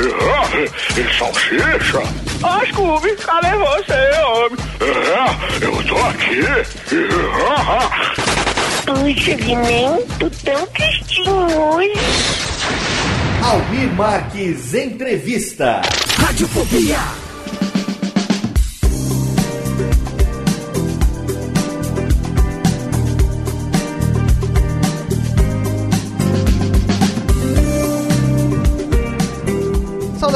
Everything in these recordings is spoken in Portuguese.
É, e salsicha? Ah, Scooby, cadê você, homem? É, eu tô aqui. Puxa, Guiné, tô tão tristinho hoje. Almir Marques Entrevista. Radiofobia.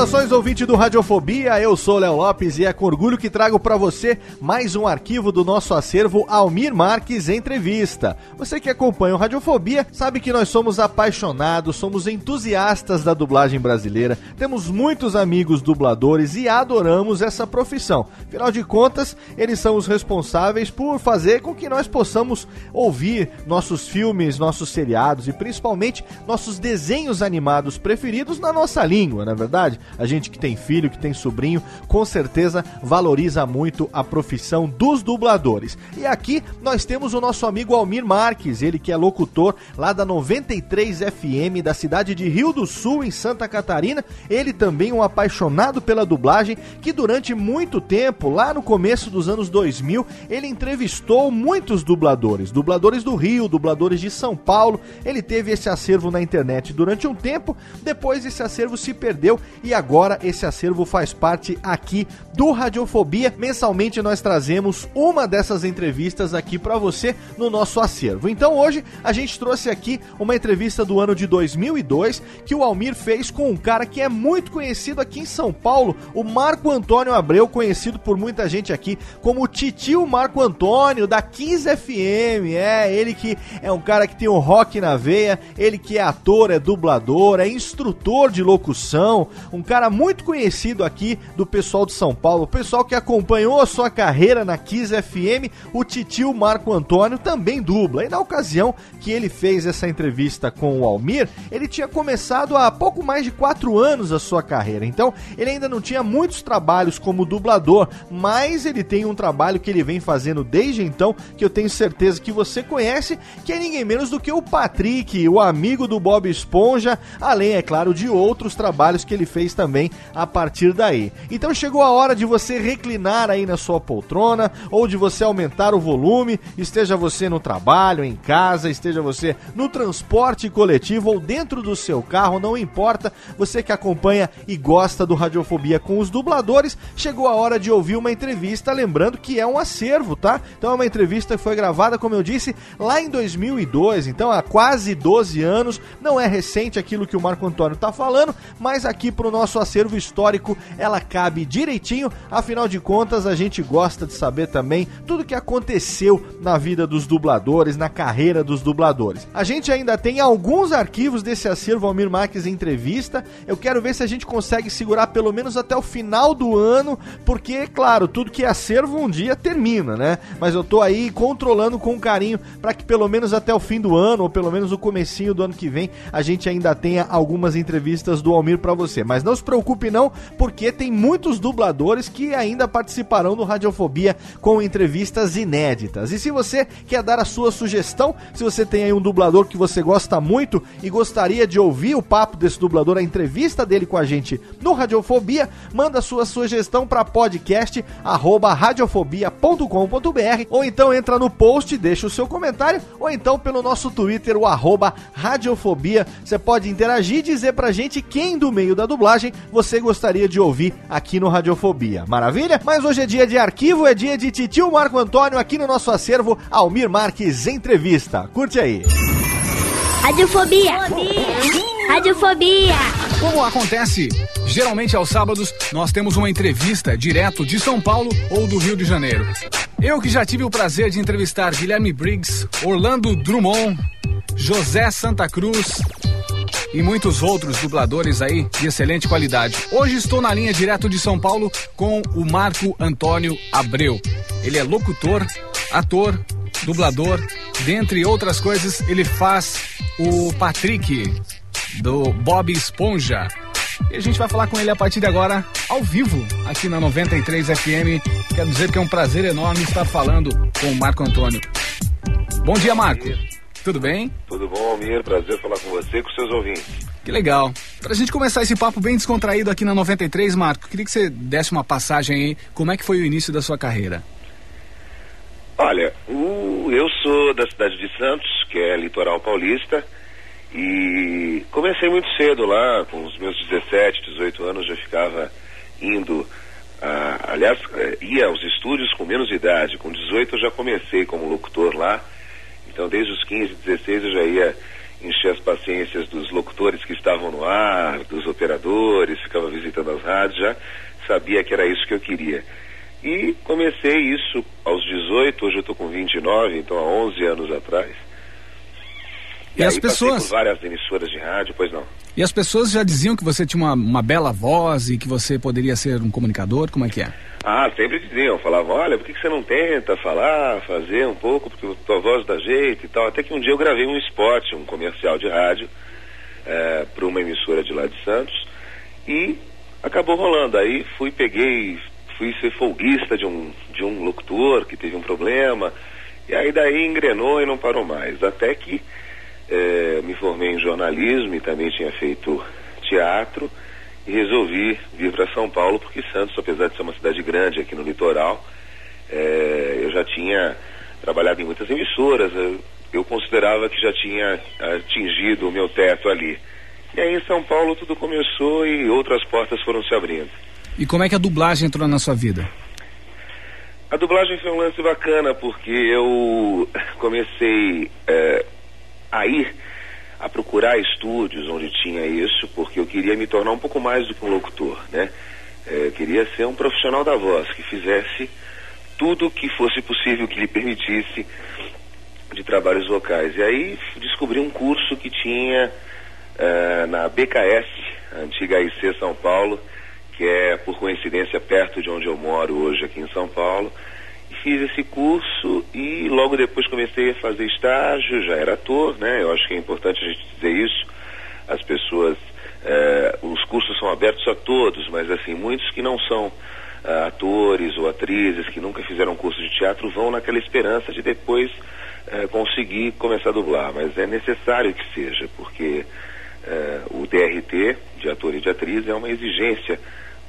Saudações ouvinte do Radiofobia, eu sou Léo Lopes e é com orgulho que trago para você mais um arquivo do nosso acervo Almir Marques Entrevista. Você que acompanha o Radiofobia sabe que nós somos apaixonados, somos entusiastas da dublagem brasileira, temos muitos amigos dubladores e adoramos essa profissão. Afinal de contas, eles são os responsáveis por fazer com que nós possamos ouvir nossos filmes, nossos seriados e principalmente nossos desenhos animados preferidos na nossa língua, não é verdade? A gente que tem filho, que tem sobrinho, com certeza valoriza muito a profissão dos dubladores. E aqui nós temos o nosso amigo Almir Marques, ele que é locutor lá da 93 FM da cidade de Rio do Sul, em Santa Catarina. Ele também um apaixonado pela dublagem, que durante muito tempo, lá no começo dos anos 2000, ele entrevistou muitos dubladores, dubladores do Rio, dubladores de São Paulo. Ele teve esse acervo na internet durante um tempo, depois esse acervo se perdeu e agora esse acervo faz parte aqui do Radiofobia. Mensalmente nós trazemos uma dessas entrevistas aqui para você no nosso acervo. Então hoje a gente trouxe aqui uma entrevista do ano de 2002 que o Almir fez com um cara que é muito conhecido aqui em São Paulo, o Marco Antônio Abreu, conhecido por muita gente aqui como Titio Marco Antônio da 15 FM. É, ele que é um cara que tem o rock na veia, ele que é ator, é dublador, é instrutor de locução, um cara muito conhecido aqui do pessoal de São Paulo, o pessoal que acompanhou a sua carreira na Kiss FM, o titio Marco Antônio também dubla. E na ocasião que ele fez essa entrevista com o Almir, ele tinha começado há pouco mais de quatro anos a sua carreira. Então, ele ainda não tinha muitos trabalhos como dublador, mas ele tem um trabalho que ele vem fazendo desde então, que eu tenho certeza que você conhece, que é ninguém menos do que o Patrick, o amigo do Bob Esponja, além, é claro, de outros trabalhos que ele fez também a partir daí. Então chegou a hora de você reclinar aí na sua poltrona ou de você aumentar o volume, esteja você no trabalho, em casa, esteja você no transporte coletivo ou dentro do seu carro, não importa, você que acompanha e gosta do Radiofobia com os dubladores, chegou a hora de ouvir uma entrevista, lembrando que é um acervo, tá? Então é uma entrevista que foi gravada, como eu disse, lá em 2002, então há quase 12 anos, não é recente aquilo que o Marco Antônio tá falando, mas aqui pro nosso acervo histórico ela cabe direitinho, afinal de contas a gente gosta de saber também tudo que aconteceu na vida dos dubladores, na carreira dos dubladores. A gente ainda tem alguns arquivos desse acervo Almir Marques entrevista, eu quero ver se a gente consegue segurar pelo menos até o final do ano, porque, claro, tudo que é acervo um dia termina, né? Mas eu tô aí controlando com carinho para que pelo menos até o fim do ano, ou pelo menos o comecinho do ano que vem, a gente ainda tenha algumas entrevistas do Almir para você. Mas não não se preocupe não, porque tem muitos dubladores que ainda participarão do Radiofobia com entrevistas inéditas. E se você quer dar a sua sugestão, se você tem aí um dublador que você gosta muito e gostaria de ouvir o papo desse dublador, a entrevista dele com a gente no Radiofobia, manda sua sugestão para podcast arroba radiofobia.com.br ou então entra no post, deixa o seu comentário ou então pelo nosso Twitter, o arroba radiofobia. Você pode interagir e dizer pra gente quem do meio da dublagem você gostaria de ouvir aqui no Radiofobia. Maravilha? Mas hoje é dia de arquivo, é dia de Titio Marco Antônio aqui no nosso acervo Almir Marques Entrevista. Curte aí. Radiofobia. Radiofobia. Como acontece geralmente aos sábados, nós temos uma entrevista direto de São Paulo ou do Rio de Janeiro. Eu que já tive o prazer de entrevistar Guilherme Briggs, Orlando Drummond, José Santa Cruz e muitos outros dubladores aí de excelente qualidade. Hoje estou na linha direto de São Paulo com o Marco Antônio Abreu. Ele é locutor, ator, dublador, dentre outras coisas, ele faz o Patrick do Bob Esponja. E a gente vai falar com ele a partir de agora, ao vivo, aqui na 93 FM. Quero dizer que é um prazer enorme estar falando com o Marco Antônio. Bom dia, Marco. Tudo bem? Tudo bom, Almir? Prazer falar com você e com seus ouvintes. Que legal. Pra gente começar esse papo bem descontraído aqui na 93, Marco, queria que você desse uma passagem aí. Como é que foi o início da sua carreira? Olha, o, eu sou da cidade de Santos, que é litoral paulista, e comecei muito cedo lá, com os meus 17, 18 anos já ficava indo, ah, aliás, eh, ia aos estúdios com menos idade, com 18 eu já comecei como locutor lá, então desde os 15, 16 eu já ia encher as paciências dos locutores que estavam no ar, dos operadores, ficava visitando as rádios, já sabia que era isso que eu queria. E comecei isso aos 18, hoje eu estou com 29, então há 11 anos atrás. E, e as pessoas. por várias emissoras de rádio, pois não. E as pessoas já diziam que você tinha uma, uma bela voz e que você poderia ser um comunicador? Como é que é? Ah, sempre diziam, falavam, olha, por que, que você não tenta falar, fazer um pouco, porque tua voz dá jeito e tal. Até que um dia eu gravei um spot, um comercial de rádio, é, para uma emissora de lá de Santos, e acabou rolando. Aí fui, peguei, fui ser folguista de um, de um locutor que teve um problema, e aí daí engrenou e não parou mais. Até que é, me formei em jornalismo e também tinha feito teatro e resolvi vir para São Paulo porque Santos, apesar de ser uma cidade grande aqui no litoral, é, eu já tinha trabalhado em muitas emissoras, eu, eu considerava que já tinha atingido o meu teto ali. E aí em São Paulo tudo começou e outras portas foram se abrindo. E como é que a dublagem entrou na sua vida? A dublagem foi um lance bacana porque eu comecei é, a ir a procurar estúdios onde tinha isso, porque eu queria me tornar um pouco mais do que um locutor, né? É, eu queria ser um profissional da voz que fizesse tudo que fosse possível que lhe permitisse de trabalhos vocais. E aí descobri um curso que tinha uh, na BKS, antiga IC São Paulo, que é por coincidência perto de onde eu moro hoje aqui em São Paulo. Fiz esse curso e logo depois comecei a fazer estágio, já era ator, né? Eu acho que é importante a gente dizer isso. As pessoas, eh, os cursos são abertos a todos, mas assim, muitos que não são uh, atores ou atrizes que nunca fizeram curso de teatro vão naquela esperança de depois uh, conseguir começar a dublar, mas é necessário que seja, porque uh, o DRT de ator e de atriz é uma exigência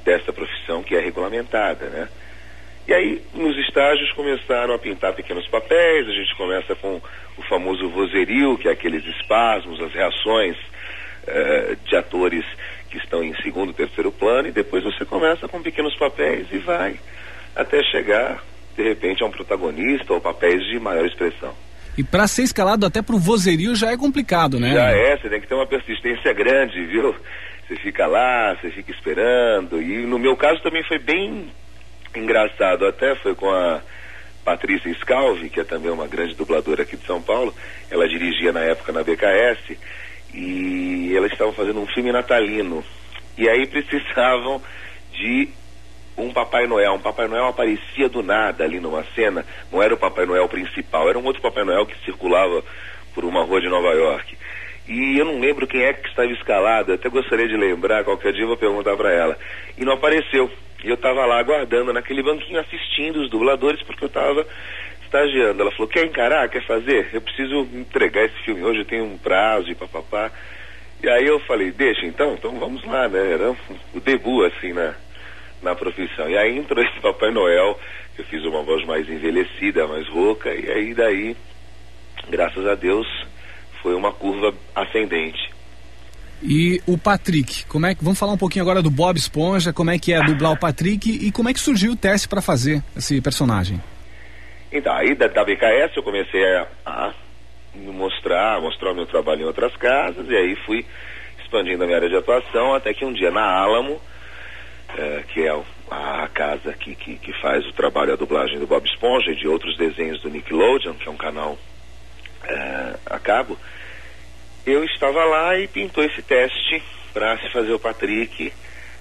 dessa profissão que é regulamentada, né? E aí, nos estágios, começaram a pintar pequenos papéis, a gente começa com o famoso vozerio, que é aqueles espasmos, as reações de atores que estão em segundo, terceiro plano, e depois você começa com pequenos papéis e vai até chegar, de repente, a um protagonista ou papéis de maior expressão. E para ser escalado até pro vozerio já é complicado, né? Já é, você tem que ter uma persistência grande, viu? Você fica lá, você fica esperando. E no meu caso também foi bem engraçado, até foi com a Patrícia Scalvi, que é também uma grande dubladora aqui de São Paulo. Ela dirigia na época na BKS e elas estavam fazendo um filme natalino. E aí precisavam de um Papai Noel. Um Papai Noel aparecia do nada ali numa cena. Não era o Papai Noel principal, era um outro Papai Noel que circulava por uma rua de Nova York. E eu não lembro quem é que estava escalado, até gostaria de lembrar, qualquer dia eu vou perguntar para ela. E não apareceu. E eu estava lá aguardando naquele banquinho assistindo os dubladores porque eu estava estagiando. Ela falou: "Quer encarar? Quer fazer? Eu preciso entregar esse filme hoje, eu tenho um prazo e papapá". E aí eu falei: "Deixa então, então vamos lá, né?" Era o debut assim na na profissão. E aí entrou esse Papai Noel, eu fiz uma voz mais envelhecida, mais rouca, e aí daí, graças a Deus, foi uma curva ascendente. E o Patrick, como é que vamos falar um pouquinho agora do Bob Esponja, como é que é dublar o Patrick e como é que surgiu o teste para fazer esse personagem? Então, aí da, da BKS eu comecei a, a mostrar, mostrar o meu trabalho em outras casas e aí fui expandindo a minha área de atuação até que um dia na Alamo, é, que é a casa que, que, que, faz o trabalho, a dublagem do Bob Esponja e de outros desenhos do Nickelodeon, que é um canal é, a cabo, eu estava lá e pintou esse teste para se fazer o Patrick.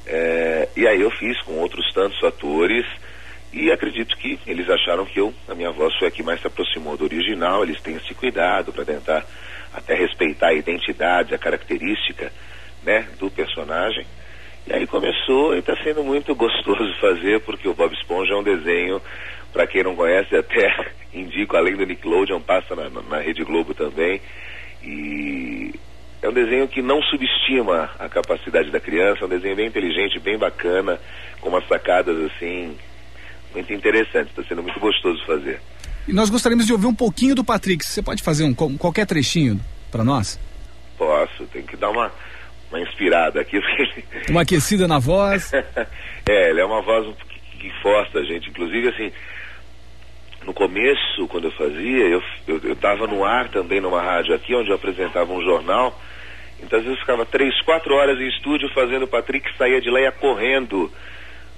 É, e aí eu fiz com outros tantos atores e acredito que eles acharam que eu, a minha voz foi a que mais se aproximou do original. Eles têm esse cuidado para tentar até respeitar a identidade, a característica né, do personagem. E aí começou e está sendo muito gostoso fazer, porque o Bob Esponja é um desenho, para quem não conhece, até indico, além do Nickelodeon, passa na, na Rede Globo também. E é um desenho que não subestima a capacidade da criança, é um desenho bem inteligente, bem bacana, com umas sacadas assim, muito interessantes, está sendo muito gostoso fazer. E nós gostaríamos de ouvir um pouquinho do Patrick. Você pode fazer um, qualquer trechinho para nós? Posso, tem que dar uma uma inspirada aqui. Uma aquecida na voz. é, ele é uma voz que, que força a gente. Inclusive, assim, no começo, quando eu fazia, eu, eu, eu tava no ar também numa rádio aqui, onde eu apresentava um jornal. Então, às vezes, ficava três, quatro horas em estúdio fazendo o Patrick saía de lá ia correndo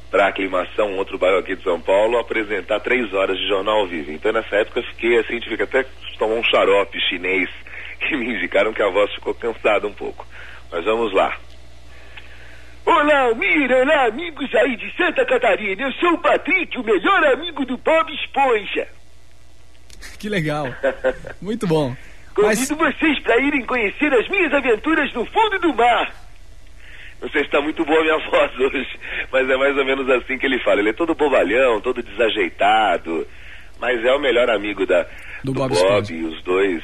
para a aclimação, um outro bairro aqui de São Paulo, apresentar três horas de jornal ao vivo. Então, nessa época, eu fiquei assim, tive que até tomar um xarope chinês que me indicaram que a voz ficou cansada um pouco. Mas vamos lá. Olá, Almir, olá, amigos aí de Santa Catarina. Eu sou o Patrick, o melhor amigo do Bob Esponja. Que legal. Muito bom. Convido Mas... vocês para irem conhecer as minhas aventuras no fundo do mar. Não sei se está muito boa a minha voz hoje, mas é mais ou menos assim que ele fala. Ele é todo bobalhão, todo desajeitado, mas é o melhor amigo da, do, do Bob, Bob e os dois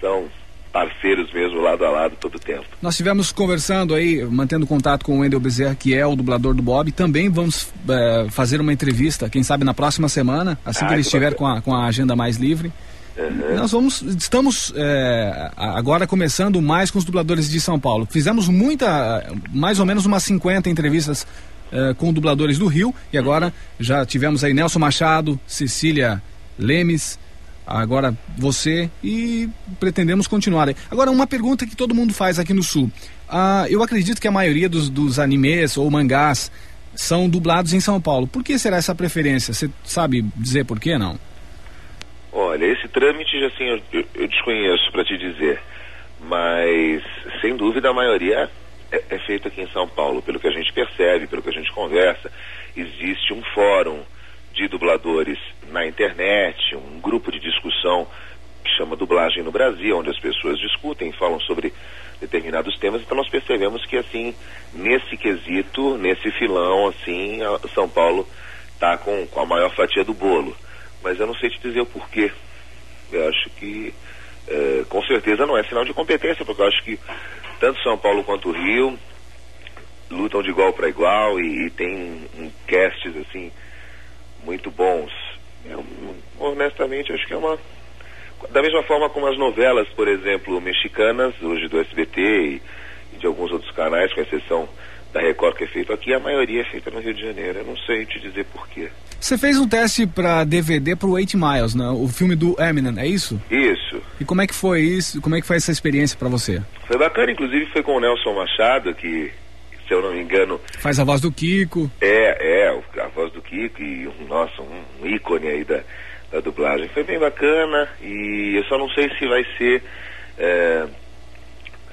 são parceiros mesmo, lado a lado, todo o tempo. Nós estivemos conversando aí, mantendo contato com o Wendel Bezerra, que é o dublador do Bob. Também vamos é, fazer uma entrevista, quem sabe na próxima semana, assim ah, que ele estiver com a, com a agenda mais livre. Uhum. Nós vamos, estamos é, agora começando mais com os dubladores de São Paulo. Fizemos muita, mais ou menos umas 50 entrevistas é, com dubladores do Rio e agora uhum. já tivemos aí Nelson Machado, Cecília Lemes, agora você e pretendemos continuar. Agora, uma pergunta que todo mundo faz aqui no Sul. Ah, eu acredito que a maioria dos, dos animes ou mangás são dublados em São Paulo. Por que será essa preferência? Você sabe dizer por que não? Olha, esse trâmite, assim, eu, eu, eu desconheço para te dizer. Mas, sem dúvida, a maioria é, é feita aqui em São Paulo. Pelo que a gente percebe, pelo que a gente conversa, existe um fórum de dubladores na internet, um grupo de discussão que chama Dublagem no Brasil, onde as pessoas discutem, falam sobre determinados temas, então nós percebemos que assim, nesse quesito, nesse filão, assim, São Paulo está com, com a maior fatia do bolo. Mas eu não sei te dizer o porquê. Eu acho que é, com certeza não é sinal de competência, porque eu acho que tanto São Paulo quanto Rio lutam de igual para igual e, e tem um casts assim muito bons. Eu, honestamente, acho que é uma. Da mesma forma como as novelas, por exemplo, mexicanas, hoje do SBT e, e de alguns outros canais, com exceção da Record que é feito aqui, a maioria é feita no Rio de Janeiro. Eu não sei te dizer porquê. Você fez um teste para DVD para o Eight Miles, né? O filme do Eminem, é isso? Isso. E como é que foi isso? Como é que foi essa experiência para você? Foi bacana, inclusive foi com o Nelson Machado, que se eu não me engano. Faz a voz do Kiko. É, é, a voz do Kiko e, nossa, um ícone aí da, da dublagem. Foi bem bacana e eu só não sei se vai ser. É,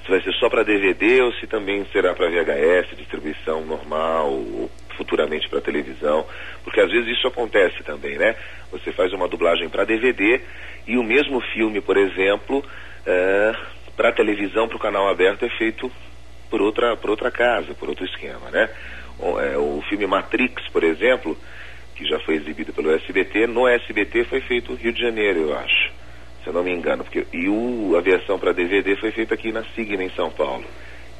se vai ser só para DVD ou se também será para VHS, distribuição normal, ou futuramente para televisão, porque às vezes isso acontece também, né? Você faz uma dublagem para DVD e o mesmo filme, por exemplo, é, para televisão, para o canal aberto, é feito por outra, por outra casa, por outro esquema, né? O, é, o filme Matrix, por exemplo, que já foi exibido pelo SBT, no SBT foi feito Rio de Janeiro, eu acho, se eu não me engano. Porque, e o, a versão para DVD foi feita aqui na Signa, em São Paulo.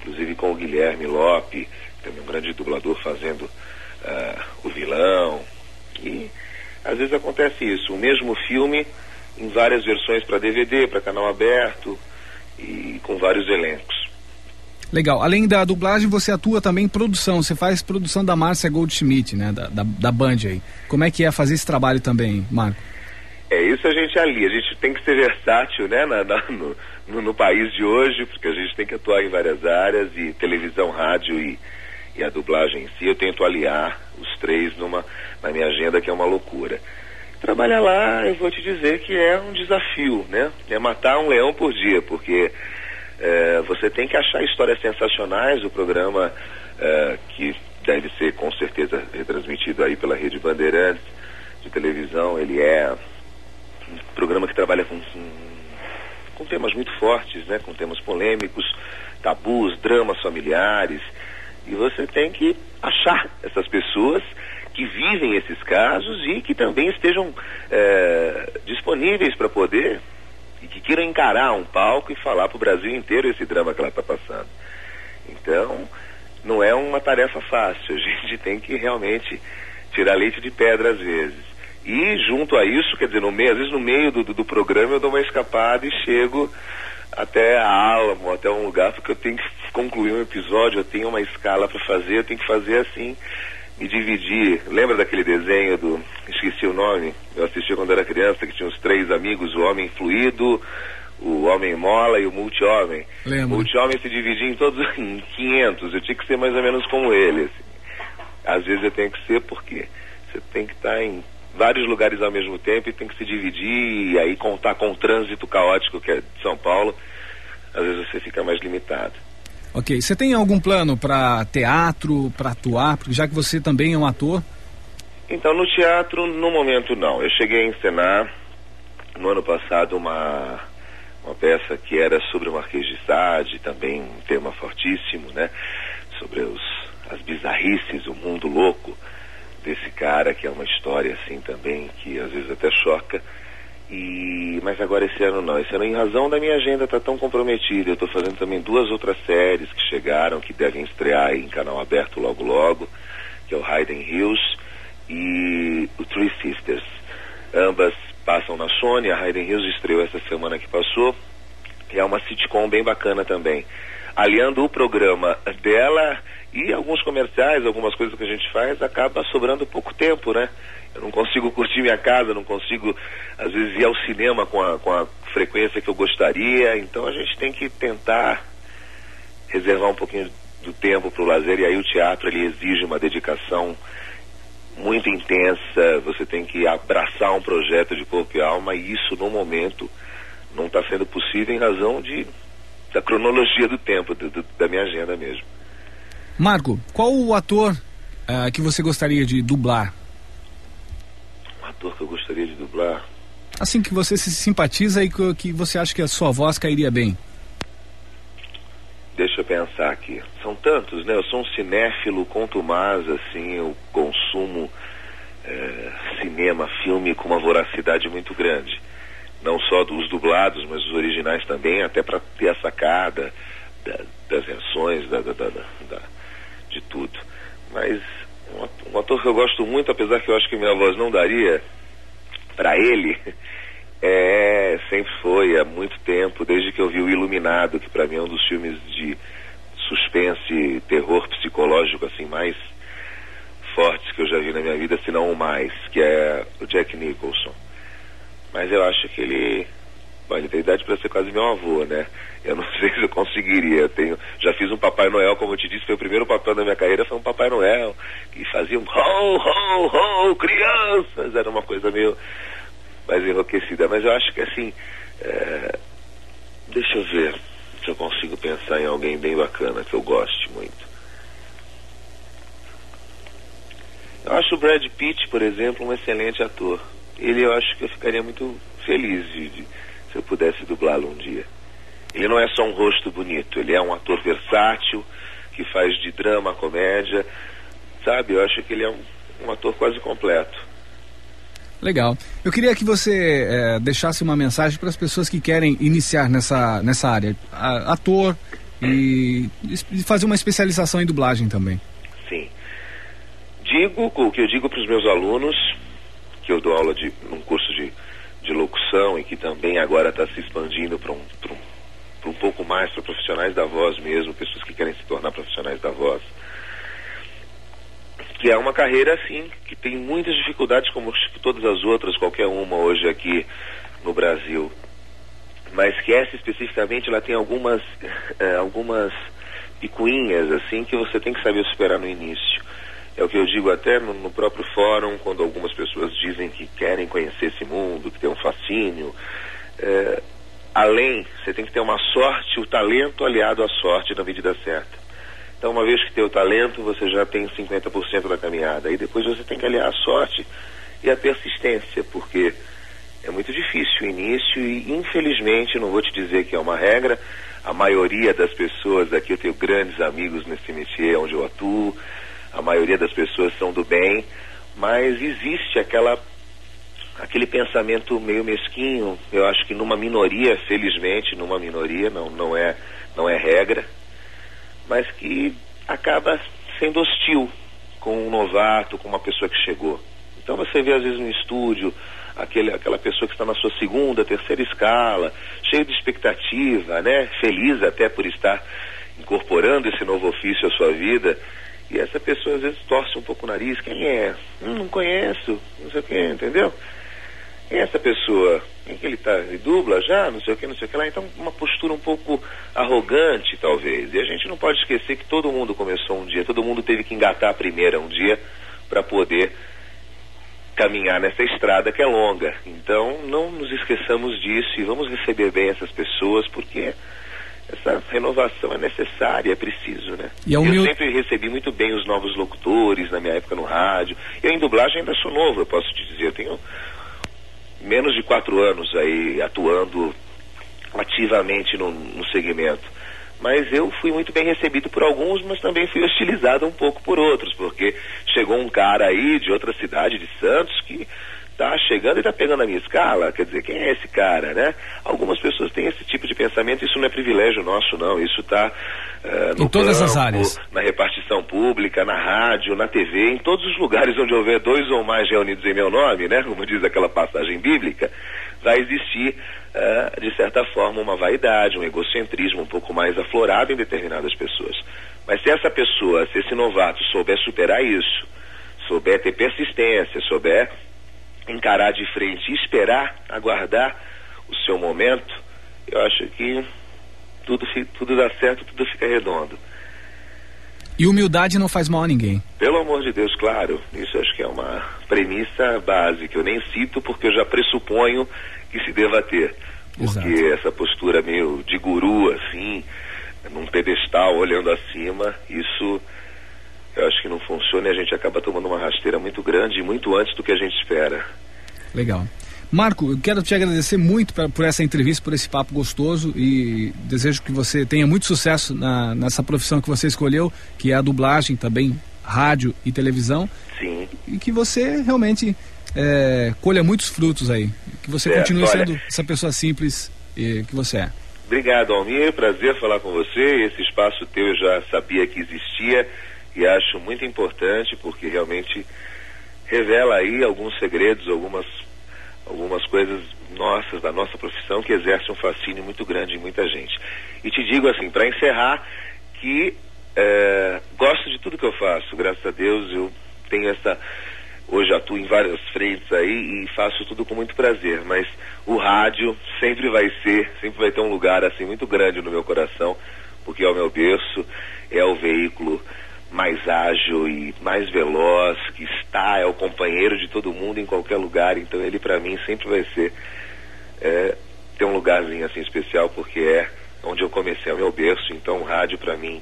Inclusive com o Guilherme Lope, também um grande dublador fazendo uh, o vilão. E às vezes acontece isso, o mesmo filme em várias versões para DVD, para canal aberto e com vários elencos. Legal. Além da dublagem, você atua também em produção. Você faz produção da Márcia Goldschmidt, né? Da, da, da Band aí. Como é que é fazer esse trabalho também, Marco? É, isso a gente ali. A gente tem que ser versátil, né? Na, na, no, no, no, país de hoje, porque a gente tem que atuar em várias áreas e televisão, rádio e, e a dublagem em si. Eu tento aliar os três numa, na minha agenda, que é uma loucura. Trabalhar lá, eu vou te dizer que é um desafio, né? É matar um leão por dia, porque é, você tem que achar histórias sensacionais. O programa é, que deve ser com certeza retransmitido aí pela Rede Bandeirantes de televisão, ele é um programa que trabalha com, com, temas muito fortes, né? Com temas polêmicos, tabus, dramas familiares. E você tem que achar essas pessoas que vivem esses casos e que também estejam é, disponíveis para poder que queiram encarar um palco e falar para o Brasil inteiro esse drama que ela está passando. Então, não é uma tarefa fácil. A gente tem que realmente tirar leite de pedra às vezes. E junto a isso, quer dizer, no meio, às vezes no meio do, do, do programa eu dou uma escapada e chego até a Alamo, até um lugar, porque eu tenho que concluir um episódio, eu tenho uma escala para fazer, eu tenho que fazer assim me dividir. Lembra daquele desenho do. Esqueci o nome. Eu assisti quando era criança, que tinha os três amigos, o homem fluido, o homem mola e o multi-homem. O multi-homem se dividia em todos em 500. Eu tinha que ser mais ou menos como ele. Assim. Às vezes eu tenho que ser porque você tem que estar em vários lugares ao mesmo tempo e tem que se dividir e aí contar com o trânsito caótico que é de São Paulo. Às vezes você fica mais limitado. Ok. Você tem algum plano para teatro, para atuar? Porque já que você também é um ator. Então, no teatro, no momento, não. Eu cheguei a encenar no ano passado uma, uma peça que era sobre o Marquês de Sade, também um tema fortíssimo, né? Sobre os, as bizarrices, o mundo louco desse cara, que é uma história assim também que às vezes até choca. E, mas agora esse ano não. Esse ano, em razão da minha agenda tá tão comprometida, eu estou fazendo também duas outras séries que chegaram, que devem estrear em canal aberto logo logo, que é o Hayden Hills e o Three Sisters. Ambas passam na Sony, a Hayden Hills estreou essa semana que passou, e é uma sitcom bem bacana também. Aliando o programa dela e alguns comerciais, algumas coisas que a gente faz, acaba sobrando pouco tempo, né? Eu não consigo curtir minha casa, não consigo, às vezes, ir ao cinema com a, com a frequência que eu gostaria. Então a gente tem que tentar reservar um pouquinho do tempo para o lazer. E aí o teatro ele exige uma dedicação muito intensa. Você tem que abraçar um projeto de corpo e alma. E isso, no momento, não está sendo possível em razão de, da cronologia do tempo, do, do, da minha agenda mesmo. Marco, qual o ator uh, que você gostaria de dublar? ator que eu gostaria de dublar? Assim que você se simpatiza e que, que você acha que a sua voz cairia bem. Deixa eu pensar aqui. São tantos, né? Eu sou um cinéfilo contumaz, assim, eu consumo é, cinema, filme com uma voracidade muito grande. Não só dos dublados, mas os originais também, até para ter a sacada da, das reações, da, da, da, de tudo. Mas um ator que eu gosto muito, apesar que eu acho que minha voz não daria para ele, é, sempre foi, há muito tempo, desde que eu vi o Iluminado, que para mim é um dos filmes de suspense, terror psicológico assim mais fortes que eu já vi na minha vida, se não o mais, que é o Jack Nicholson. Mas eu acho que ele Bom, ele idade para ser quase meu avô, né? Eu não sei se eu conseguiria. Eu tenho, já fiz um Papai Noel, como eu te disse, foi o primeiro papel da minha carreira, foi um Papai Noel, que fazia um ho, ho, ho, crianças. Era uma coisa meio mais enlouquecida. Mas eu acho que assim, é... deixa eu ver se eu consigo pensar em alguém bem bacana que eu goste muito. Eu acho o Brad Pitt, por exemplo, um excelente ator. Ele eu acho que eu ficaria muito feliz de, de se eu pudesse dublá-lo um dia. Ele não é só um rosto bonito, ele é um ator versátil, que faz de drama comédia, sabe? Eu acho que ele é um, um ator quase completo. Legal. Eu queria que você é, deixasse uma mensagem para as pessoas que querem iniciar nessa, nessa área, a, ator e, e, fazer uma especialização em dublagem também. Sim. Digo o que eu digo para os meus alunos, que eu dou aula de num curso de, de locução e que também agora está se expandindo para um, um, um pouco mais para profissionais da voz mesmo, pessoas que querem se tornar profissionais da voz que é uma carreira assim que tem muitas dificuldades como todas as outras, qualquer uma hoje aqui no Brasil, mas que essa especificamente ela tem algumas é, algumas picuinhas assim que você tem que saber superar no início. É o que eu digo até no, no próprio fórum quando algumas pessoas dizem que querem conhecer esse mundo, que tem um fascínio. É, além, você tem que ter uma sorte, o talento aliado à sorte na medida certa. Então, uma vez que tem o talento, você já tem 50% da caminhada. Aí depois você tem que aliar a sorte e a persistência, porque é muito difícil o início e, infelizmente, não vou te dizer que é uma regra, a maioria das pessoas aqui, eu tenho grandes amigos nesse métier onde eu atuo, a maioria das pessoas são do bem, mas existe aquela aquele pensamento meio mesquinho, eu acho que numa minoria, felizmente, numa minoria, não, não, é, não é regra, mas que acaba sendo hostil com um novato, com uma pessoa que chegou. Então você vê às vezes no estúdio aquele, aquela pessoa que está na sua segunda, terceira escala, cheio de expectativa, né? Feliz até por estar incorporando esse novo ofício à sua vida. E essa pessoa às vezes torce um pouco o nariz. Quem é? Hum, não conheço, não sei o que, entendeu? É essa pessoa? Quem que ele está? Ele dubla já? Não sei o que, não sei o que lá. Então, uma postura um pouco arrogante, talvez. E a gente não pode esquecer que todo mundo começou um dia, todo mundo teve que engatar a primeira um dia para poder caminhar nessa estrada que é longa. Então, não nos esqueçamos disso e vamos receber bem essas pessoas, porque essa renovação é necessária, é preciso, né? É eu sempre recebi muito bem os novos locutores na minha época no rádio. Eu em dublagem ainda sou novo, eu posso te dizer. Eu tenho menos de quatro anos aí atuando ativamente no, no segmento. Mas eu fui muito bem recebido por alguns, mas também fui hostilizado um pouco por outros, porque chegou um cara aí de outra cidade, de Santos, que tá chegando e tá pegando a minha escala, quer dizer, quem é esse cara, né? Algumas pessoas têm esse tipo de pensamento, isso não é privilégio nosso, não, isso está uh, eh, no em todas campo, as áreas, na repartição pública, na rádio, na TV, em todos os lugares onde houver dois ou mais reunidos em meu nome, né? Como diz aquela passagem bíblica, vai existir uh, de certa forma uma vaidade, um egocentrismo um pouco mais aflorado em determinadas pessoas. Mas se essa pessoa, se esse novato souber superar isso, souber ter persistência, souber encarar de frente e esperar, aguardar o seu momento, eu acho que tudo, tudo dá certo, tudo fica redondo. E humildade não faz mal a ninguém. Pelo amor de Deus, claro. Isso acho que é uma premissa básica. Eu nem cito porque eu já pressuponho que se deva ter. Porque Exato. essa postura meio de guru, assim, num pedestal olhando acima, isso eu acho que não funciona e a gente acaba tomando uma rasteira muito grande, muito antes do que a gente espera. Legal. Marco, eu quero te agradecer muito pra, por essa entrevista, por esse papo gostoso e desejo que você tenha muito sucesso na, nessa profissão que você escolheu, que é a dublagem também, rádio e televisão. Sim. E que você realmente é, colha muitos frutos aí. Que você certo. continue Olha, sendo essa pessoa simples que você é. Obrigado, Almir. Prazer falar com você. Esse espaço teu eu já sabia que existia e acho muito importante porque realmente revela aí alguns segredos, algumas, algumas coisas nossas, da nossa profissão, que exerce um fascínio muito grande em muita gente. E te digo assim, para encerrar, que é, gosto de tudo que eu faço, graças a Deus, eu tenho essa. Hoje atuo em várias frentes aí e faço tudo com muito prazer, mas o rádio sempre vai ser, sempre vai ter um lugar assim muito grande no meu coração, porque é o meu berço, é o veículo mais ágil e mais veloz, que está, é o companheiro de todo mundo em qualquer lugar, então ele para mim sempre vai ser é, ter um lugarzinho assim especial porque é onde eu comecei, é o meu berço, então o rádio para mim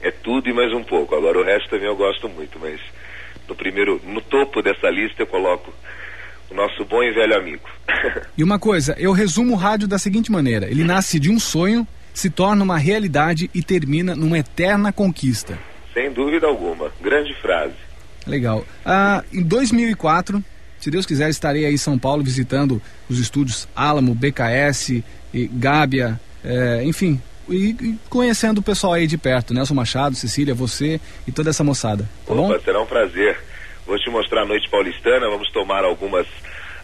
é tudo e mais um pouco. Agora o resto também eu gosto muito, mas no primeiro, no topo dessa lista eu coloco o nosso bom e velho amigo. e uma coisa, eu resumo o rádio da seguinte maneira: ele nasce de um sonho se torna uma realidade e termina numa eterna conquista. Sem dúvida alguma. Grande frase. Legal. Ah, em 2004, se Deus quiser, estarei aí em São Paulo visitando os estúdios Alamo, BKS, e Gábia, é, enfim, e, e, conhecendo o pessoal aí de perto, Nelson Machado, Cecília, você e toda essa moçada. Tá Opa, bom? será um prazer. Vou te mostrar a noite paulistana, vamos tomar algumas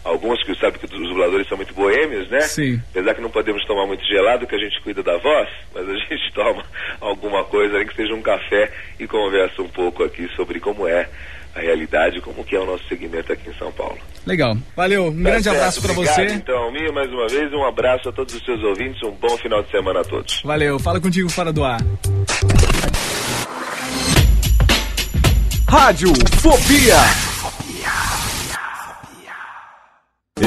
algumas que sabe que os dubladores são muito boêmios, né? Sim. Apesar que não podemos tomar muito gelado, que a gente cuida da voz, mas a gente toma alguma coisa, nem que seja um café e conversa um pouco aqui sobre como é a realidade, como que é o nosso segmento aqui em São Paulo. Legal. Valeu. Um Tá grande certo. abraço para Obrigado, você. Então, Almir, mais uma vez, um abraço a todos os seus ouvintes, um bom final de semana a todos. Valeu. Fala contigo fora do ar. Rádio Fobia.